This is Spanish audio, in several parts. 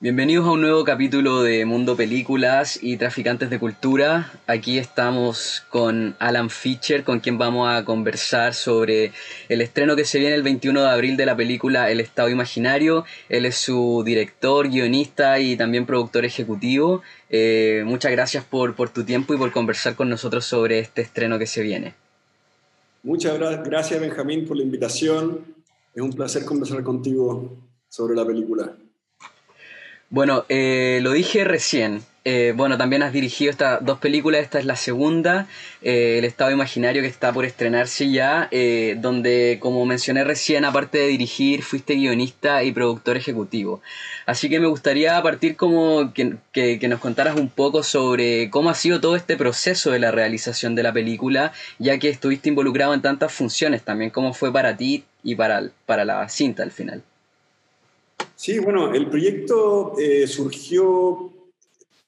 Bienvenidos a un nuevo capítulo de Mundo Películas y Traficantes de Cultura. Aquí estamos con Alan Fischer, con quien vamos a conversar sobre el estreno que se viene el 21 de abril de la película El Estado Imaginario. Él es su director, guionista y también productor ejecutivo. Eh, muchas gracias por, por tu tiempo y por conversar con nosotros sobre este estreno que se viene. Muchas gracias Benjamín por la invitación. Es un placer conversar contigo sobre la película. Bueno, eh, lo dije recién. Eh, bueno, también has dirigido estas dos películas. Esta es la segunda, eh, El Estado Imaginario, que está por estrenarse ya, donde, como mencioné recién, aparte de dirigir, fuiste guionista y productor ejecutivo. Así que me gustaría partir como que, que, nos contaras un poco sobre cómo ha sido todo este proceso de la realización de la película, ya que estuviste involucrado en tantas funciones también, cómo fue para ti y para, para la cinta al final. Sí, bueno, el proyecto eh, surgió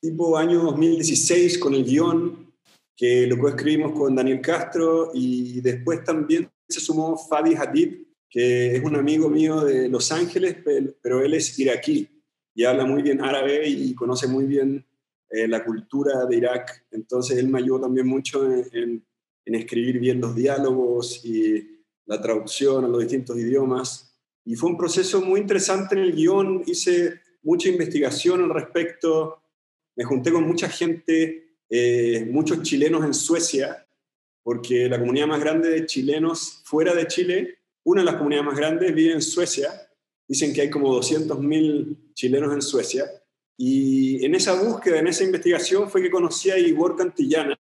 tipo año 2016 con el guion que lo escribimos con Daniel Castro y después también se sumó Fadi Hadid, que es un amigo mío de Los Ángeles, pero él es iraquí y habla muy bien árabe y conoce muy bien eh, la cultura de Irak. Entonces él me ayudó también mucho en escribir bien los diálogos y la traducción a los distintos idiomas. Y fue un proceso muy interesante en el guion, hice mucha investigación al respecto, me junté con mucha gente, eh, muchos chilenos en Suecia, porque la comunidad más grande de chilenos fuera de Chile, una de las comunidades más grandes, vive en Suecia. Dicen que hay como 200.000 chilenos en Suecia. Y en esa búsqueda, en esa investigación, fue que conocí a Igor Cantillana,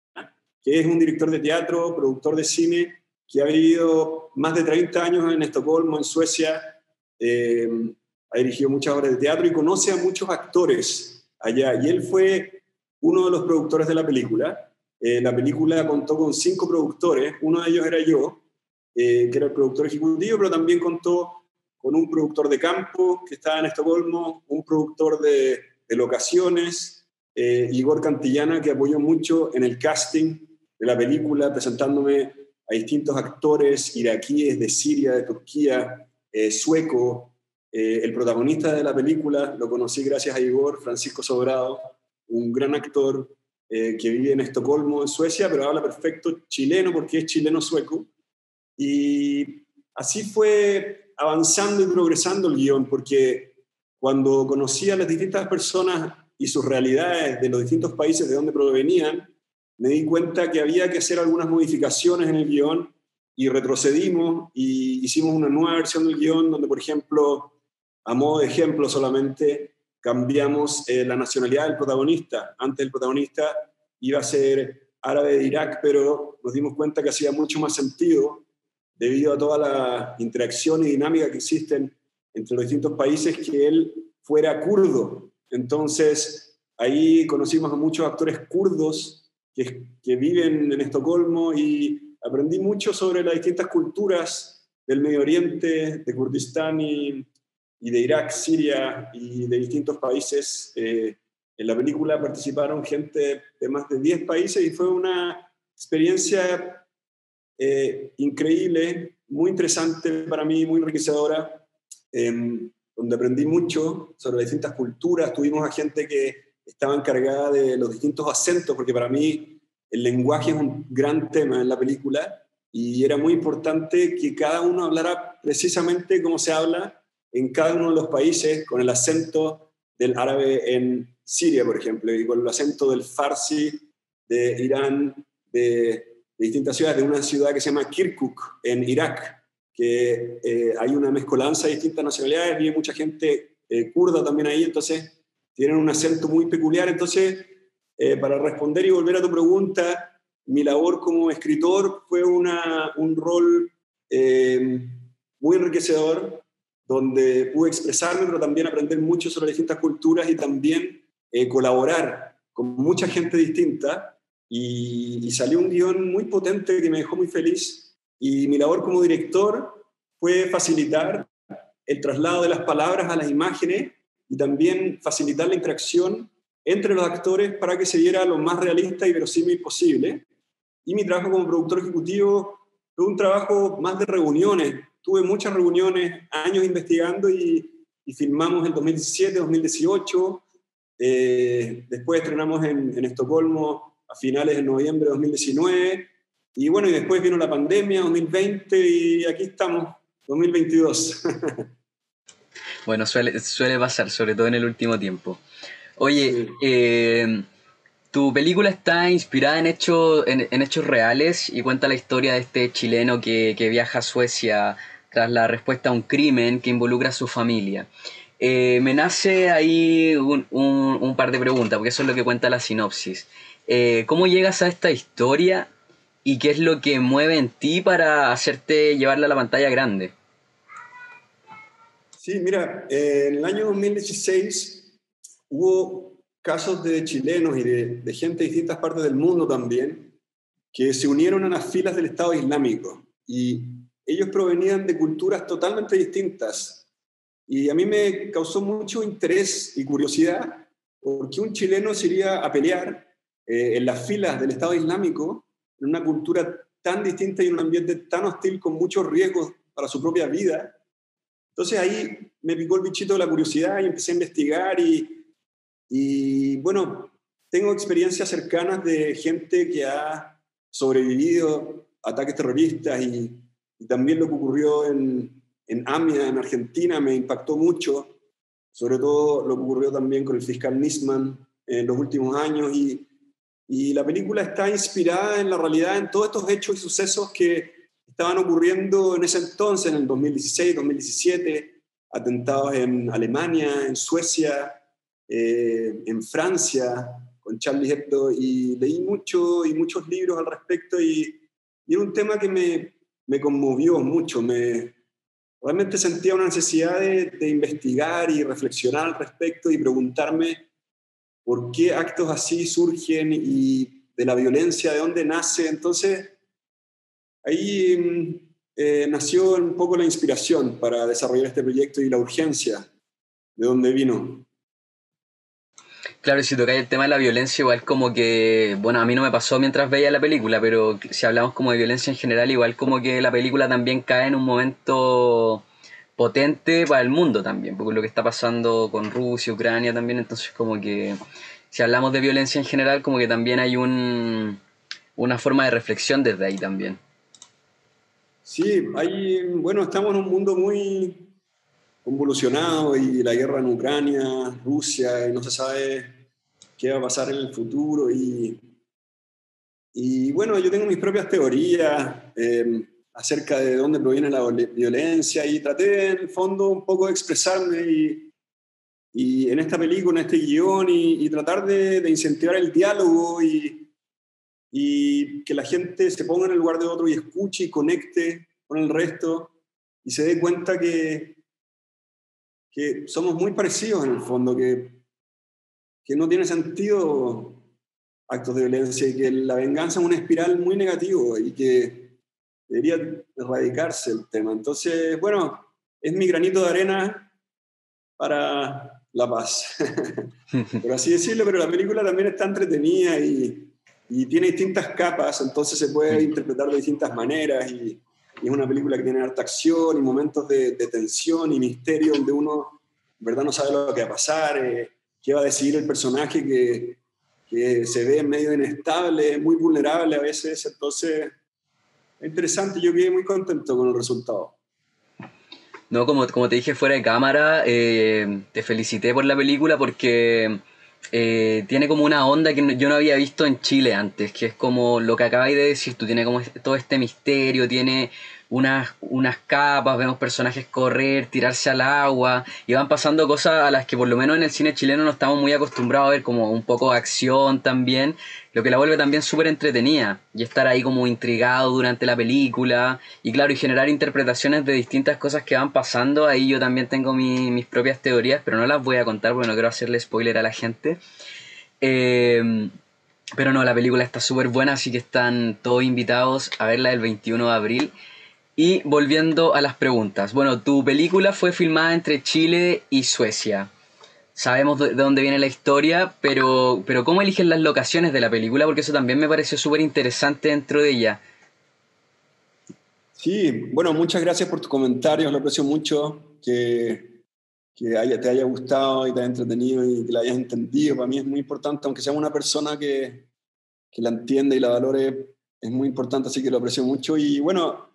que es un director de teatro, productor de cine, que ha vivido más de 30 años en Estocolmo, en Suecia, eh, ha dirigido muchas obras de teatro y conoce a muchos actores allá. Y él fue uno de los productores de la película. Eh, la película contó con cinco productores, uno de ellos era yo, eh, que era el productor ejecutivo, pero también contó con un productor de campo que estaba en Estocolmo, un productor de, de locaciones, Igor Cantillana, que apoyó mucho en el casting de la película, presentándome a distintos actores iraquíes de Siria, de Turquía, eh, sueco. Eh, el protagonista de la película lo conocí gracias a Igor, Francisco Sobrado, un gran actor eh, que vive en Estocolmo, en Suecia, pero habla perfecto chileno porque es chileno-sueco. Y así fue avanzando y progresando el guion, porque cuando conocí a las distintas personas y sus realidades de los distintos países de donde provenían, me di cuenta que había que hacer algunas modificaciones en el guion y retrocedimos y hicimos una nueva versión del guion donde, por ejemplo, a modo de ejemplo solamente, cambiamos eh, la nacionalidad del protagonista. Antes el protagonista iba a ser árabe de Irak, pero nos dimos cuenta que hacía mucho más sentido debido a toda la interacción y dinámica que existen entre los distintos países que él fuera kurdo. Entonces, ahí conocimos a muchos actores kurdos que, viven en Estocolmo y aprendí mucho sobre las distintas culturas del Medio Oriente, de Kurdistán y, de Irak, Siria y de distintos países. Eh, en la película participaron gente de más de 10 países y fue una experiencia eh, increíble, muy interesante para mí, muy enriquecedora, em, donde aprendí mucho sobre las distintas culturas. Tuvimos a gente que estaba encargada de los distintos acentos, porque para mí el lenguaje es un gran tema en la película y era muy importante que cada uno hablara precisamente como se habla en cada uno de los países, con el acento del árabe en Siria, por ejemplo, y con el acento del farsi de Irán, de, distintas ciudades, de una ciudad que se llama Kirkuk, en Irak, que eh, hay una mezcolanza de distintas nacionalidades, vive mucha gente eh, kurda también ahí, entonces tienen un acento muy peculiar. Entonces, eh, para responder y volver a tu pregunta, mi labor como escritor fue una, un rol eh, muy enriquecedor, donde pude expresarme, pero también aprender mucho sobre distintas culturas y también eh, colaborar con mucha gente distinta. Y, y salió un guion muy potente que me dejó muy feliz. Y mi labor como director fue facilitar el traslado de las palabras a las imágenes y también facilitar la interacción entre los actores para que se diera lo más realista y verosímil posible. Y mi trabajo como productor ejecutivo fue un trabajo más de reuniones. Tuve muchas reuniones, años investigando y, y filmamos en 2017, 2018. Eh, después estrenamos en, en Estocolmo a finales de noviembre de 2019. Y bueno, y después vino la pandemia, 2020, y aquí estamos, 2022. bueno, suele, suele pasar, sobre todo en el último tiempo. Oye, eh, tu película está inspirada en, en, hechos reales y cuenta la historia de este chileno que, viaja a Suecia tras la respuesta a un crimen que involucra a su familia. Eh, me nace ahí un, par de preguntas, porque eso es lo que cuenta la sinopsis. Eh, ¿Cómo llegas a esta historia y qué es lo que mueve en ti para hacerte llevarla a la pantalla grande? Sí, mira, en el año 2016 hubo casos de chilenos y de, gente de distintas partes del mundo también que se unieron a las filas del Estado Islámico y ellos provenían de culturas totalmente distintas. Y a mí me causó mucho interés y curiosidad porque un chileno se iría a pelear eh, en las filas del Estado Islámico en una cultura tan distinta y en un ambiente tan hostil con muchos riesgos para su propia vida. Entonces ahí me picó el bichito de la curiosidad y empecé a investigar y, y bueno, tengo experiencias cercanas de gente que ha sobrevivido a ataques terroristas y, también lo que ocurrió en, en AMIA, en Argentina, me impactó mucho, sobre todo lo que ocurrió también con el fiscal Nisman en los últimos años. Y, y la película está inspirada en la realidad, en todos estos hechos y sucesos que estaban ocurriendo en ese entonces, en el 2016, 2017, atentados en Alemania, en Suecia, eh, en Francia, con Charlie Hebdo, y leí mucho y muchos libros al respecto, y, y era un tema que me, me, conmovió mucho, me, realmente sentía una necesidad de, de investigar y reflexionar al respecto y preguntarme por qué actos así surgen y de la violencia, de dónde nace. Entonces, ahí mm, eh, nació un poco la inspiración para desarrollar este proyecto y la urgencia de dónde vino. Claro, si tocáis el tema de la violencia, igual como que, bueno, a mí no me pasó mientras veía la película, pero si hablamos como de violencia en general, igual como que la película también cae en un momento potente para el mundo también, porque lo que está pasando con Rusia, Ucrania también, entonces como que si hablamos de violencia en general, como que también hay un, una forma de reflexión desde ahí también. Sí, hay, bueno, estamos en un mundo muy convulsionado y la guerra en Ucrania, Rusia, y no se sabe qué va a pasar en el futuro y, y bueno, yo tengo mis propias teorías. Eh, acerca de dónde proviene la violencia y traté en el fondo un poco de expresarme y, y en esta película, en este guion y, tratar de, de, incentivar el diálogo y, y que la gente se ponga en el lugar de otro y escuche y conecte con el resto y se dé cuenta que, que somos muy parecidos en el fondo, que, que no tiene sentido actos de violencia y que la venganza es una espiral muy negativa y que debería erradicarse el tema. Entonces, bueno, es mi granito de arena para la paz, por así decirlo, pero la película también está entretenida y, y tiene distintas capas, entonces se puede interpretar de distintas maneras y, es una película que tiene harta acción y momentos de, tensión y misterio donde uno en verdad no sabe lo que va a pasar, eh, qué va a decidir el personaje que, que se ve medio inestable, muy vulnerable a veces, entonces interesante, yo quedé muy contento con el resultado. No, como, como te dije fuera de cámara, eh, te felicité por la película porque eh, tiene como una onda que yo no había visto en Chile antes, que es como lo que acabáis de decir, tú tiene como todo este misterio, tiene unas, unas capas, vemos personajes correr, tirarse al agua, y van pasando cosas a las que por lo menos en el cine chileno no estamos muy acostumbrados a ver, como un poco de acción también, lo que la vuelve también súper entretenida, y estar ahí como intrigado durante la película, y claro, y generar interpretaciones de distintas cosas que van pasando, ahí yo también tengo mis propias teorías, pero no las voy a contar porque no quiero hacerle spoiler a la gente. Eh, pero no, la película está súper buena, así que están todos invitados a verla el 21 de abril. Y volviendo a las preguntas. Bueno, tu película fue filmada entre Chile y Suecia. Sabemos de dónde viene la historia, pero, pero ¿cómo eligen las locaciones de la película? Porque eso también me pareció súper interesante dentro de ella. Sí, bueno, muchas gracias por tus comentarios, lo aprecio mucho. Que, que haya, te haya gustado y te haya entretenido y que la hayas entendido. Para mí es muy importante, aunque sea una persona que, que la entienda y la valore, es muy importante, así que lo aprecio mucho. Y bueno,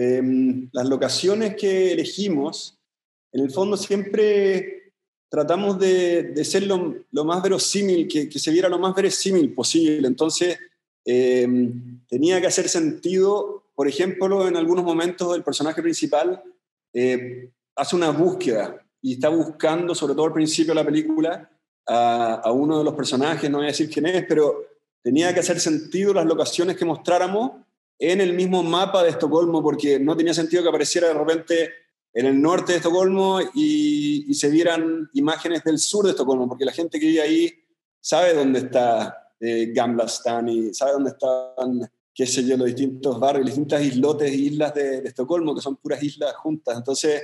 em, las locaciones que elegimos, en el fondo siempre tratamos de, de ser lo, lo, más verosímil, que, que, se viera lo más verosímil posible. Entonces, eh, tenía que hacer sentido, por ejemplo, en algunos momentos el personaje principal eh, hace una búsqueda y está buscando, sobre todo al principio de la película, a, a, uno de los personajes, no voy a decir quién es, pero tenía que hacer sentido las locaciones que mostráramos en el mismo mapa de Estocolmo, porque no tenía sentido que apareciera de repente en el norte de Estocolmo y, y, se vieran imágenes del sur de Estocolmo, porque la gente que vive ahí sabe dónde está eh, Gamla Stan y sabe dónde están, qué sé yo, los distintos barrios, distintas islotes islas de, de, Estocolmo, que son puras islas juntas. Entonces,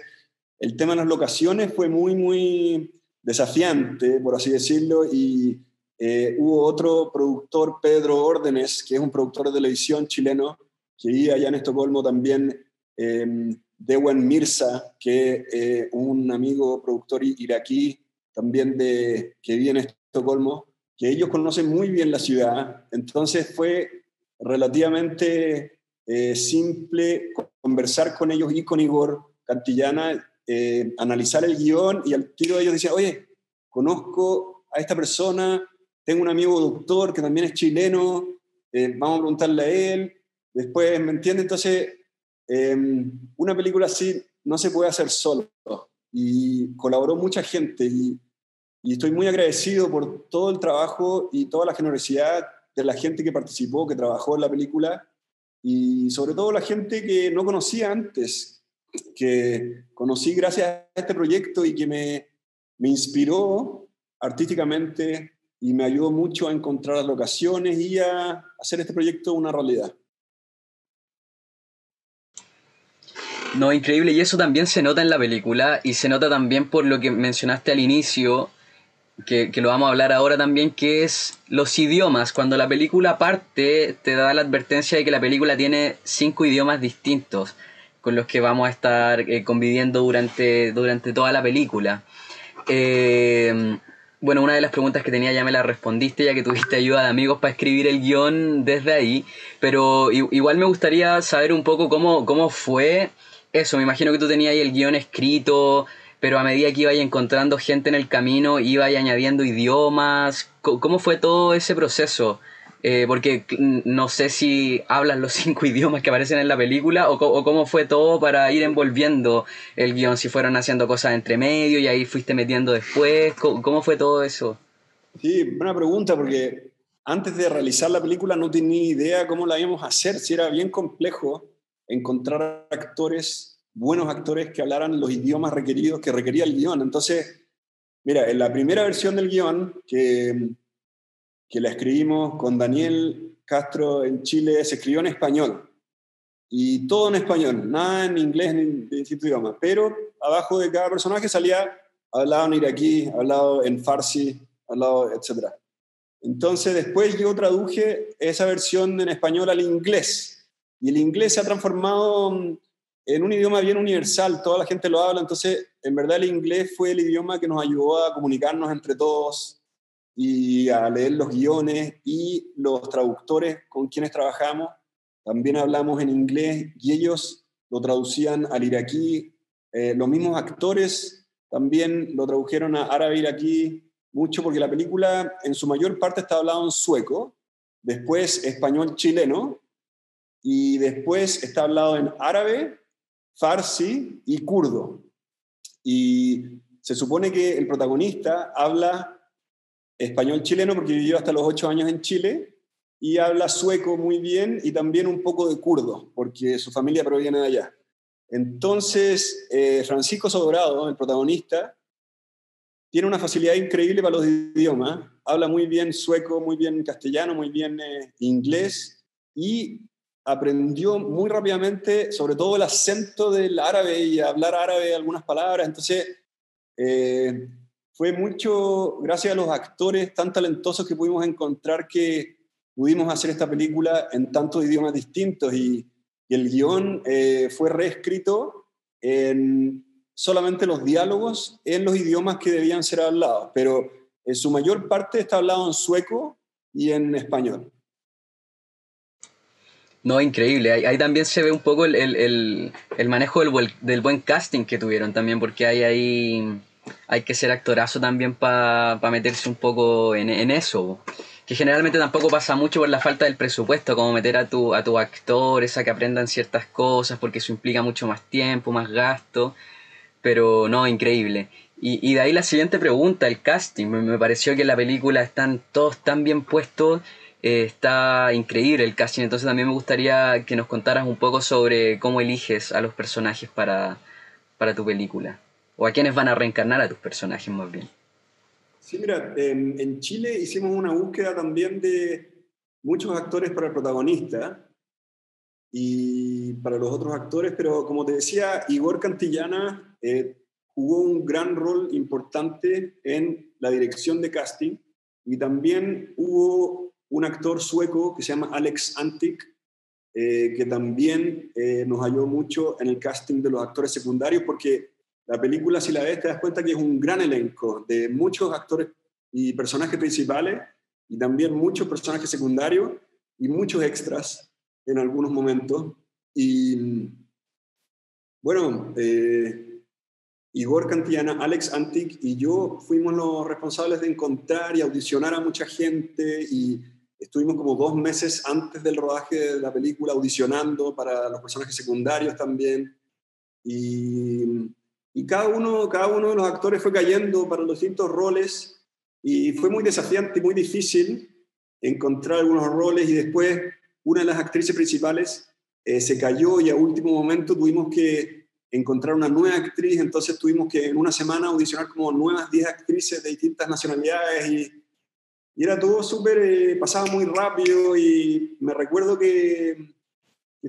el tema de las locaciones fue muy, muy desafiante, por así decirlo, y eh, hubo otro productor, Pedro Órdenes, que es un productor de televisión chileno, que vive allá en Estocolmo también. Eh, Dewen Mirza, que eh, un amigo productor iraquí también de, que vive en Estocolmo, que ellos conocen muy bien la ciudad, entonces fue relativamente eh, simple conversar con ellos y con Igor Cantillana, eh, analizar el guion y al tiro ellos decían, oye, conozco a esta persona, tengo un amigo doctor que también es chileno, eh, vamos a preguntarle a él, después, ¿me entiende? Entonces Em, una película así no se puede hacer solo y colaboró mucha gente y, y, estoy muy agradecido por todo el trabajo y toda la generosidad de la gente que participó, que trabajó en la película y sobre todo la gente que no conocía antes, que conocí gracias a este proyecto y que me, me inspiró artísticamente y me ayudó mucho a encontrar las locaciones y a hacer este proyecto una realidad. No, increíble, y eso también se nota en la película y se nota también por lo que mencionaste al inicio, que, que, lo vamos a hablar ahora también, que es los idiomas. Cuando la película parte, te da la advertencia de que la película tiene cinco idiomas distintos con los que vamos a estar eh, conviviendo durante, durante toda la película. Eh, bueno, una de las preguntas que tenía ya me la respondiste, ya que tuviste ayuda de amigos para escribir el guion desde ahí, pero igual me gustaría saber un poco cómo, cómo fue eso, me imagino que tú tenías ahí el guion escrito, pero a medida que ibas encontrando gente en el camino, ibas añadiendo idiomas. ¿Cómo fue todo ese proceso? Eh, porque no sé si hablas los cinco idiomas que aparecen en la película o, cómo fue todo para ir envolviendo el guion, si fueron haciendo cosas entre medio y ahí fuiste metiendo después. ¿Cómo, cómo fue todo eso? Sí, buena pregunta, porque antes de realizar la película no tenía idea cómo la íbamos a hacer, si era bien complejo encontrar actores, buenos actores que hablaran los idiomas requeridos que requería el guion. Entonces, mira, en la primera versión del guion, que, que la escribimos con Daniel Castro en Chile, se escribió en español. Y todo en español, nada en inglés ni en distintos idiomas. Pero abajo de cada personaje salía hablado en iraquí, hablado en farsi, hablado, etc. Entonces después yo traduje esa versión en español al inglés y el inglés se ha transformado en un idioma bien universal, toda la gente lo habla, entonces en verdad el inglés fue el idioma que nos ayudó a comunicarnos entre todos y a leer los guiones y los traductores con quienes trabajamos. También hablamos en inglés y ellos lo traducían al iraquí. Eh, los mismos actores también lo tradujeron a árabe iraquí mucho porque la película en su mayor parte está hablada en sueco, después español chileno y después está hablado en árabe, farsi y kurdo. Y se supone que el protagonista habla español chileno porque vivió hasta los ocho años en Chile y habla sueco muy bien y también un poco de kurdo porque su familia proviene de allá. Entonces, eh, Francisco Sobrado, el protagonista, tiene una facilidad increíble para los idiomas. Habla muy bien sueco, muy bien castellano, muy bien eh, inglés y aprendió muy rápidamente, sobre todo el acento del árabe y hablar árabe algunas palabras. Entonces, eh, fue mucho gracias a los actores tan talentosos que pudimos encontrar que pudimos hacer esta película en tantos idiomas distintos y, el guion eh, fue reescrito en solamente los diálogos en los idiomas que debían ser hablados, pero en su mayor parte está hablado en sueco y en español. No, increíble. Ahí, también se ve un poco el, manejo del, buen casting que tuvieron también, porque hay ahí hay que ser actorazo también para meterse un poco en, eso. Que generalmente tampoco pasa mucho por la falta del presupuesto, como meter a tu, a tu actor, esa que aprendan ciertas cosas, porque eso implica mucho más tiempo, más gasto. Pero no, increíble. Y, y de ahí la siguiente pregunta, el casting. Me, me pareció que en la película están todos tan bien puestos eh, está increíble el casting, entonces también me gustaría que nos contaras un poco sobre cómo eliges a los personajes para, para tu película, o a quienes van a reencarnar a tus personajes más bien. Sí, mira, en, en Chile hicimos una búsqueda también de muchos actores para el protagonista y para los otros actores, pero como te decía, Igor Cantillana eh, jugó un gran rol importante en la dirección de casting y también hubo un actor sueco que se llama Alex Antic, eh, que también eh, nos ayudó mucho en el casting de los actores secundarios, porque la película, si la ves, te das cuenta que es un gran elenco de muchos actores y personajes principales, y también muchos personajes secundarios y muchos extras en algunos momentos. Y bueno, eh, Igor Cantillana, Alex Antic y yo fuimos los responsables de encontrar y audicionar a mucha gente y Estuvimos como dos meses antes del rodaje de la película audicionando para los personajes secundarios también. Y, y cada, uno, cada uno de los actores fue cayendo para los distintos roles y fue muy desafiante y muy difícil encontrar algunos roles y después una de las actrices principales eh, se cayó y a último momento tuvimos que encontrar una nueva actriz, entonces tuvimos que en una semana audicionar como nuevas 10 actrices de distintas nacionalidades y y era todo súper, eh, pasaba muy rápido y me recuerdo que,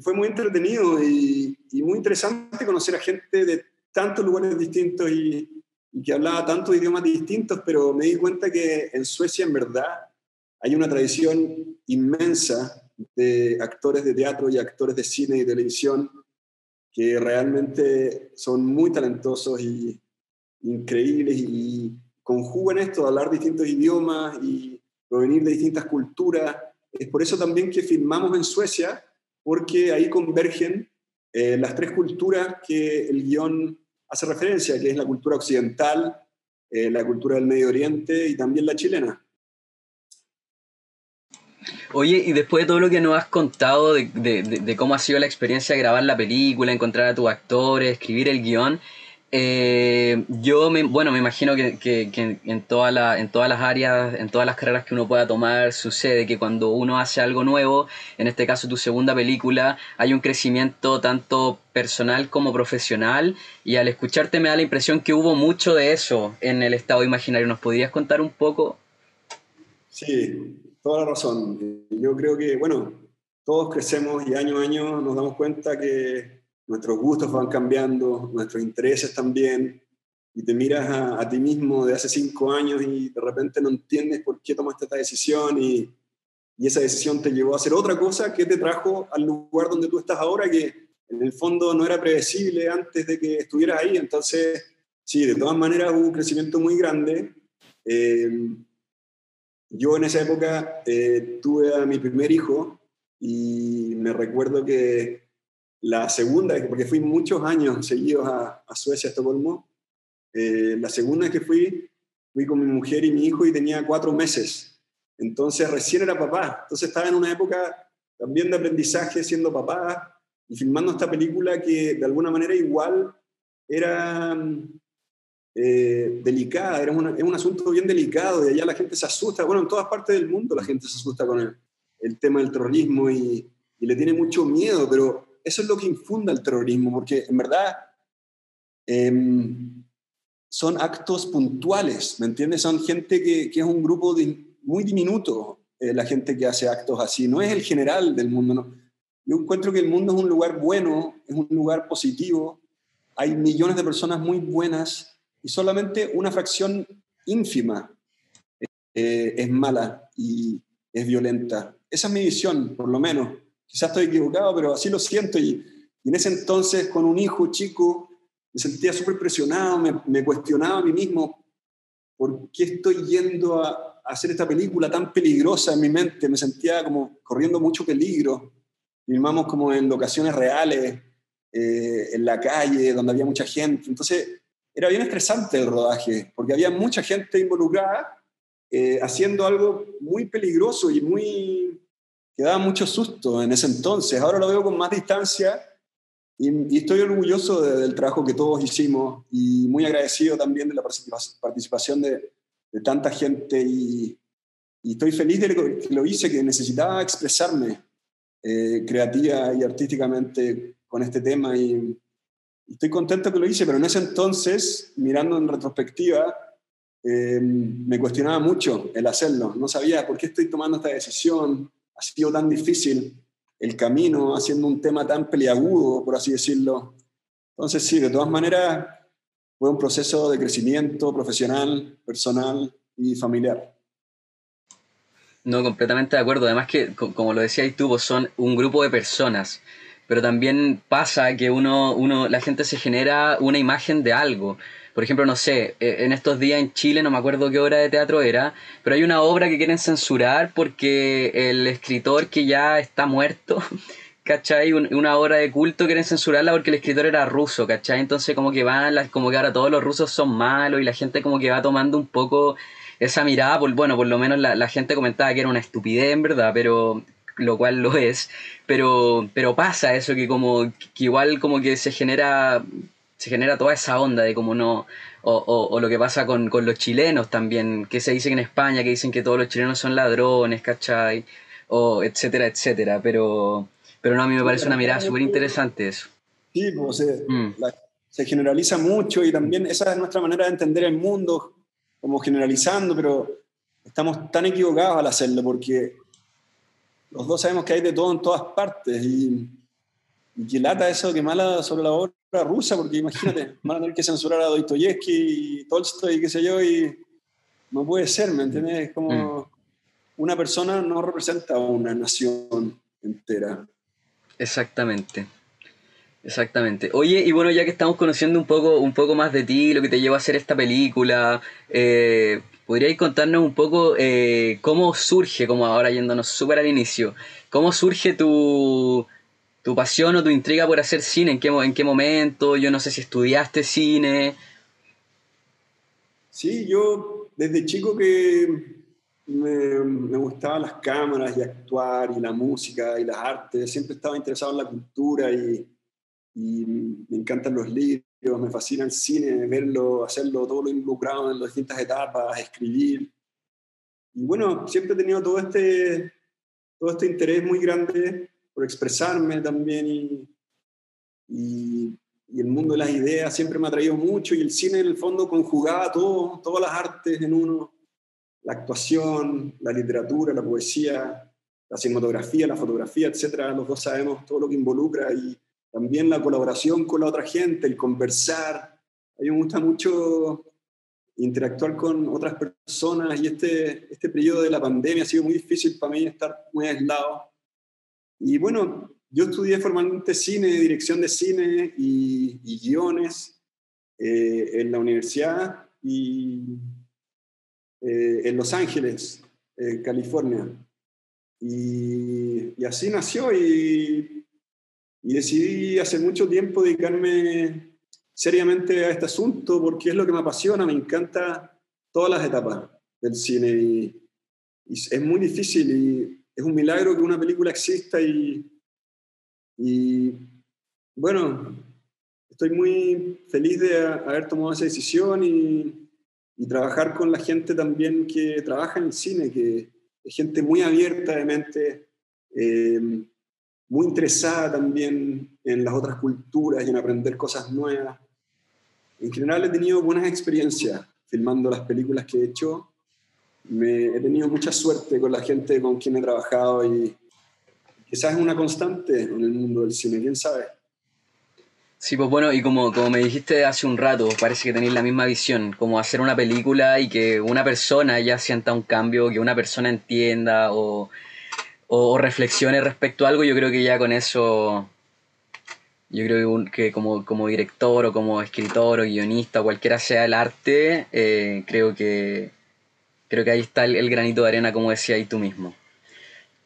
fue muy entretenido y, muy interesante conocer a gente de tantos lugares distintos y, y, que hablaba tantos idiomas distintos, pero me di cuenta que en Suecia en verdad hay una tradición inmensa de actores de teatro y actores de cine y televisión que realmente son muy talentosos y increíbles y conjugan esto hablar distintos idiomas y provenir de distintas culturas. Es por eso también que filmamos en Suecia, porque ahí convergen eh, las tres culturas que el guion hace referencia, que es la cultura occidental, eh, la cultura del Medio Oriente y también la chilena. Oye, y después de todo lo que nos has contado de, de, cómo ha sido la experiencia de grabar la película, encontrar a tus actores, escribir el guion, eh, yo, me, bueno, me imagino que, en, toda la, en todas las áreas, en todas las carreras que uno pueda tomar, sucede que cuando uno hace algo nuevo, en este caso tu segunda película, hay un crecimiento tanto personal como profesional y al escucharte me da la impresión que hubo mucho de eso en el estado imaginario. ¿Nos podrías contar un poco? Sí, toda la razón. Yo creo que, bueno, todos crecemos y año a año nos damos cuenta que nuestros gustos van cambiando, nuestros intereses también, y te miras a, ti mismo de hace cinco años y de repente no entiendes por qué tomaste esta decisión y, y esa decisión te llevó a hacer otra cosa que te trajo al lugar donde tú estás ahora, que en el fondo no era predecible antes de que estuvieras ahí. Entonces, sí, de todas maneras hubo un crecimiento muy grande. Eh, yo en esa época eh, tuve a mi primer hijo y me recuerdo que la segunda, porque fui muchos años seguidos a, Suecia, a Estocolmo, eh, la segunda que fui, fui con mi mujer y mi hijo y tenía cuatro meses. Entonces recién era papá. Entonces estaba en una época también de aprendizaje siendo papá y filmando esta película que de alguna manera igual era eh, delicada, era es un asunto bien delicado y allá la gente se asusta. Bueno, en todas partes del mundo la gente se asusta con el, el tema del terrorismo y, y le tiene mucho miedo, pero eso es lo que infunda el terrorismo, porque en verdad em, son actos puntuales, ¿me entiendes? Son gente que, es un grupo muy diminuto, eh, la gente que hace actos así, no es el general del mundo. Yo encuentro que el mundo es un lugar bueno, es un lugar positivo, hay millones de personas muy buenas y solamente una fracción ínfima eh, es mala y es violenta. Esa es mi visión, por lo menos. Quizás estoy equivocado, pero así lo siento. Y, en ese entonces, con un hijo chico, me sentía súper presionado, me, me, cuestionaba a mí mismo por qué estoy yendo a, hacer esta película tan peligrosa en mi mente, me sentía como corriendo mucho peligro. Filmamos como en locaciones reales, eh, en la calle, donde había mucha gente. Entonces, era bien estresante el rodaje, porque había mucha gente involucrada eh, haciendo algo muy peligroso y muy que daba mucho susto en ese entonces. Ahora lo veo con más distancia y, estoy orgulloso del trabajo que todos hicimos y muy agradecido también de la participación de, tanta gente y, estoy feliz de que lo hice, que necesitaba expresarme eh, creativa y artísticamente con este tema y, estoy contento que lo hice, pero en ese entonces, mirando en retrospectiva, eh, me cuestionaba mucho el hacerlo. No sabía por qué estoy tomando esta decisión, ha sido tan difícil el camino, haciendo un tema tan peliagudo, por así decirlo. Entonces, sí, de todas maneras, fue un proceso de crecimiento profesional, personal y familiar. No, completamente de acuerdo. Además que, como lo decías tú, pues son un grupo de personas pero también pasa que uno, uno, la gente se genera una imagen de algo. Por ejemplo, no sé, eh, en estos días en Chile, no me acuerdo qué obra de teatro era, pero hay una obra que quieren censurar porque el escritor que ya está muerto, ¿cachai? Una obra de culto quieren censurarla porque el escritor era ruso, ¿cachai? Entonces como que van, como que ahora todos los rusos son malos y la gente como que va tomando un poco esa mirada, bueno, por lo menos la, la gente comentaba que era una estupidez en verdad, pero lo cual lo es, pero, pero pasa eso que como que igual como que se genera se genera toda esa onda de como no o, o, lo que pasa con, con, los chilenos también, que se dice en España, que dicen que todos los chilenos son ladrones, ¿cachai? O etcétera, etcétera, pero, pero no, a mí me parece una mirada súper interesante eso. Sí, pues, se, mm. se generaliza mucho y también esa es nuestra manera de entender el mundo, como generalizando, pero estamos tan equivocados al hacerlo porque los dos sabemos que hay de todo en todas partes y, y que lata eso que mala sobre la obra rusa, porque imagínate, van a tener que censurar a Dostoyevsky y Tolstoy y qué sé yo, y no puede ser, ¿me entiendes? Es como mm. una persona no representa a una nación entera. Exactamente. Exactamente. Oye, y bueno, ya que estamos conociendo un poco, un poco más de ti, lo que te llevó a hacer esta película, eh, ¿Podríais contarnos un poco eh, cómo surge, como ahora yéndonos súper al inicio, cómo surge tu, tu, pasión o tu intriga por hacer cine? ¿En qué, ¿En qué momento? Yo no sé si estudiaste cine. Sí, yo desde chico que me, me, gustaban las cámaras y actuar y la música y las artes, siempre estaba interesado en la cultura y, y me encantan los libros me fascina el cine, verlo, hacerlo, todo lo involucrado en las distintas etapas, escribir. Y bueno, siempre he tenido todo este, todo este interés muy grande por expresarme también y, y, el mundo de las ideas siempre me ha traído mucho y el cine en el fondo conjugaba todo, todas las artes en uno, la actuación, la literatura, la poesía, la cinematografía, la fotografía, etcétera. Los dos sabemos todo lo que involucra y, también la colaboración con la otra gente, el conversar. A mí me gusta mucho interactuar con otras personas y este, este periodo de la pandemia ha sido muy difícil para mí estar muy aislado. Y bueno, yo estudié formalmente cine, dirección de cine y, guiones eh, en la universidad y eh, en Los Ángeles, eh, California. Y, y, así nació y y decidí hace mucho tiempo dedicarme seriamente a este asunto porque es lo que me apasiona, me encanta todas las etapas del cine y, es muy difícil y es un milagro que una película exista y, y bueno, estoy muy feliz de haber tomado esa decisión y, y, trabajar con la gente también que trabaja en cine, que es gente muy abierta de mente. Eh, muy interesada también en las otras culturas y en aprender cosas nuevas. En general he tenido buenas experiencias filmando las películas que he hecho. Me, he tenido mucha suerte con la gente con quien he trabajado y quizás es una constante en el mundo del cine, quién sabe. Sí, pues bueno, y como, como me dijiste hace un rato, parece que tenéis la misma visión, como hacer una película y que una persona ya sienta un cambio, que una persona entienda o o, reflexiones respecto a algo, yo creo que ya con eso Yo creo que, como, como, director o como escritor o guionista, cualquiera sea el arte, eh, creo que creo que ahí está el, granito de arena, como decía ahí tú mismo.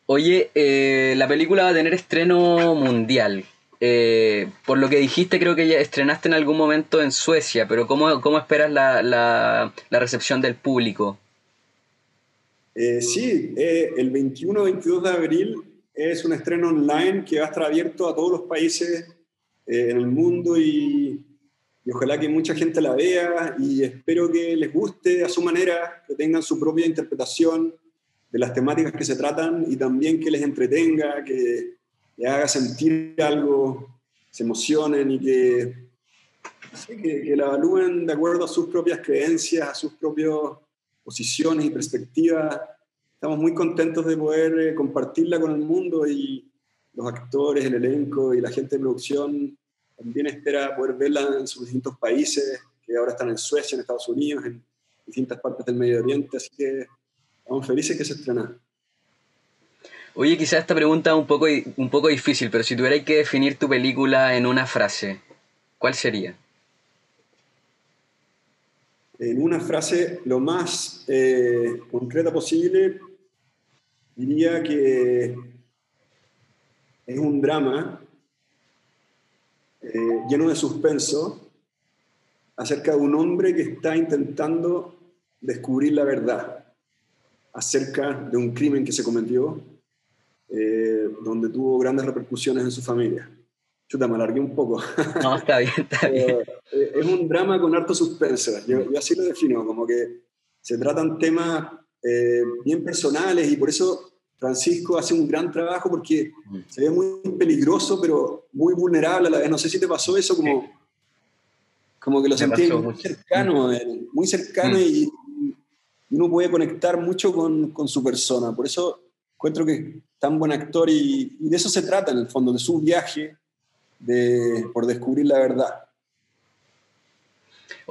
Oye, eh, la película va a tener estreno mundial. Eh, por lo que dijiste, creo que ya estrenaste en algún momento en Suecia, pero ¿cómo, cómo esperas la, la, recepción del público? sí, el 21-22 de abril es un estreno online que va a estar abierto a todos los países eh, en el mundo y, ojalá que mucha gente la vea y espero que les guste a su manera, que tengan su propia interpretación de las temáticas que se tratan y también que les entretenga, que les haga sentir algo, se emocionen y que, que, que la evalúen de acuerdo a sus propias creencias, a sus propias posiciones y perspectivas. Estamos muy contentos de poder eh, compartirla con el mundo y los actores, el elenco y la gente de producción también espera poder verla en sus distintos países, que ahora están en Suecia, en Estados Unidos, en distintas partes del Medio Oriente, así que estamos felices que se estrena. Oye, quizás esta pregunta es un poco, un poco difícil, pero si tuvierais que definir tu película en una frase, ¿cuál sería? En una frase lo más eh, concreta posible, diría que es un drama eh, lleno de suspenso acerca de un hombre que está intentando descubrir la verdad acerca de un crimen que se cometió, eh, donde tuvo grandes repercusiones en su familia. Chuta, me alargué un poco. No, está bien, está bien. Eh, es un drama con harto suspenso. Yo, así lo defino, como que se tratan temas bien personales y por eso Francisco hace un gran trabajo porque se ve muy peligroso, pero muy vulnerable a la vez. No sé si te pasó eso, como, como que lo sentí muy cercano, muy cercano mm. y, uno puede conectar mucho con, con, su persona. Por eso encuentro que es tan buen actor y, y, de eso se trata en el fondo, de su viaje de, por descubrir la verdad.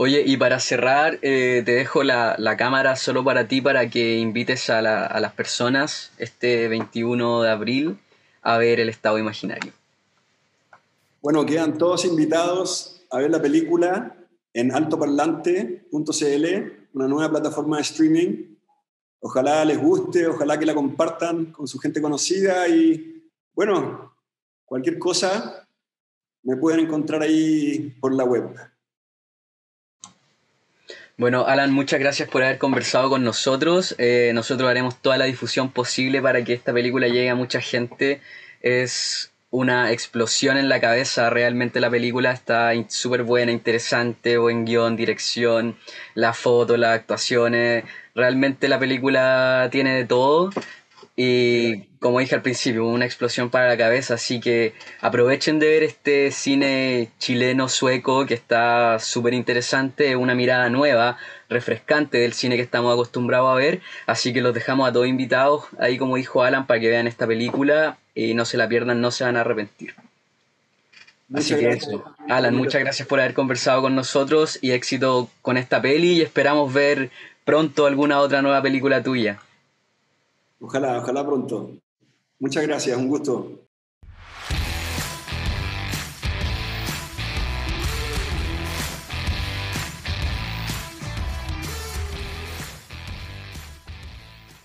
Oye, y para cerrar, eh, te dejo la, cámara solo para ti, para que invites a, las personas este 21 de abril a ver el estado imaginario. Bueno, quedan todos invitados a ver la película en altoparlante.cl, una nueva plataforma de streaming. Ojalá les guste, ojalá que la compartan con su gente conocida y bueno, cualquier cosa me pueden encontrar ahí por la web. Bueno, Alan, muchas gracias por haber conversado con nosotros. Eh, nosotros haremos toda la difusión posible para que esta película llegue a mucha gente. Es una explosión en la cabeza. Realmente la película está súper buena, interesante, buen guion, dirección, la foto, las actuaciones. Realmente la película tiene de todo. Y como dije al principio, una explosión para la cabeza, así que aprovechen de ver este cine chileno-sueco que está súper interesante, una mirada nueva, refrescante del cine que estamos acostumbrados a ver, así que los dejamos a todos invitados, ahí como dijo Alan, para que vean esta película y no se la pierdan, no se van a arrepentir. Así que eso. Alan, muchas gracias por haber conversado con nosotros y éxito con esta peli y esperamos ver pronto alguna otra nueva película tuya. Ojalá, ojalá pronto. Muchas gracias, un gusto.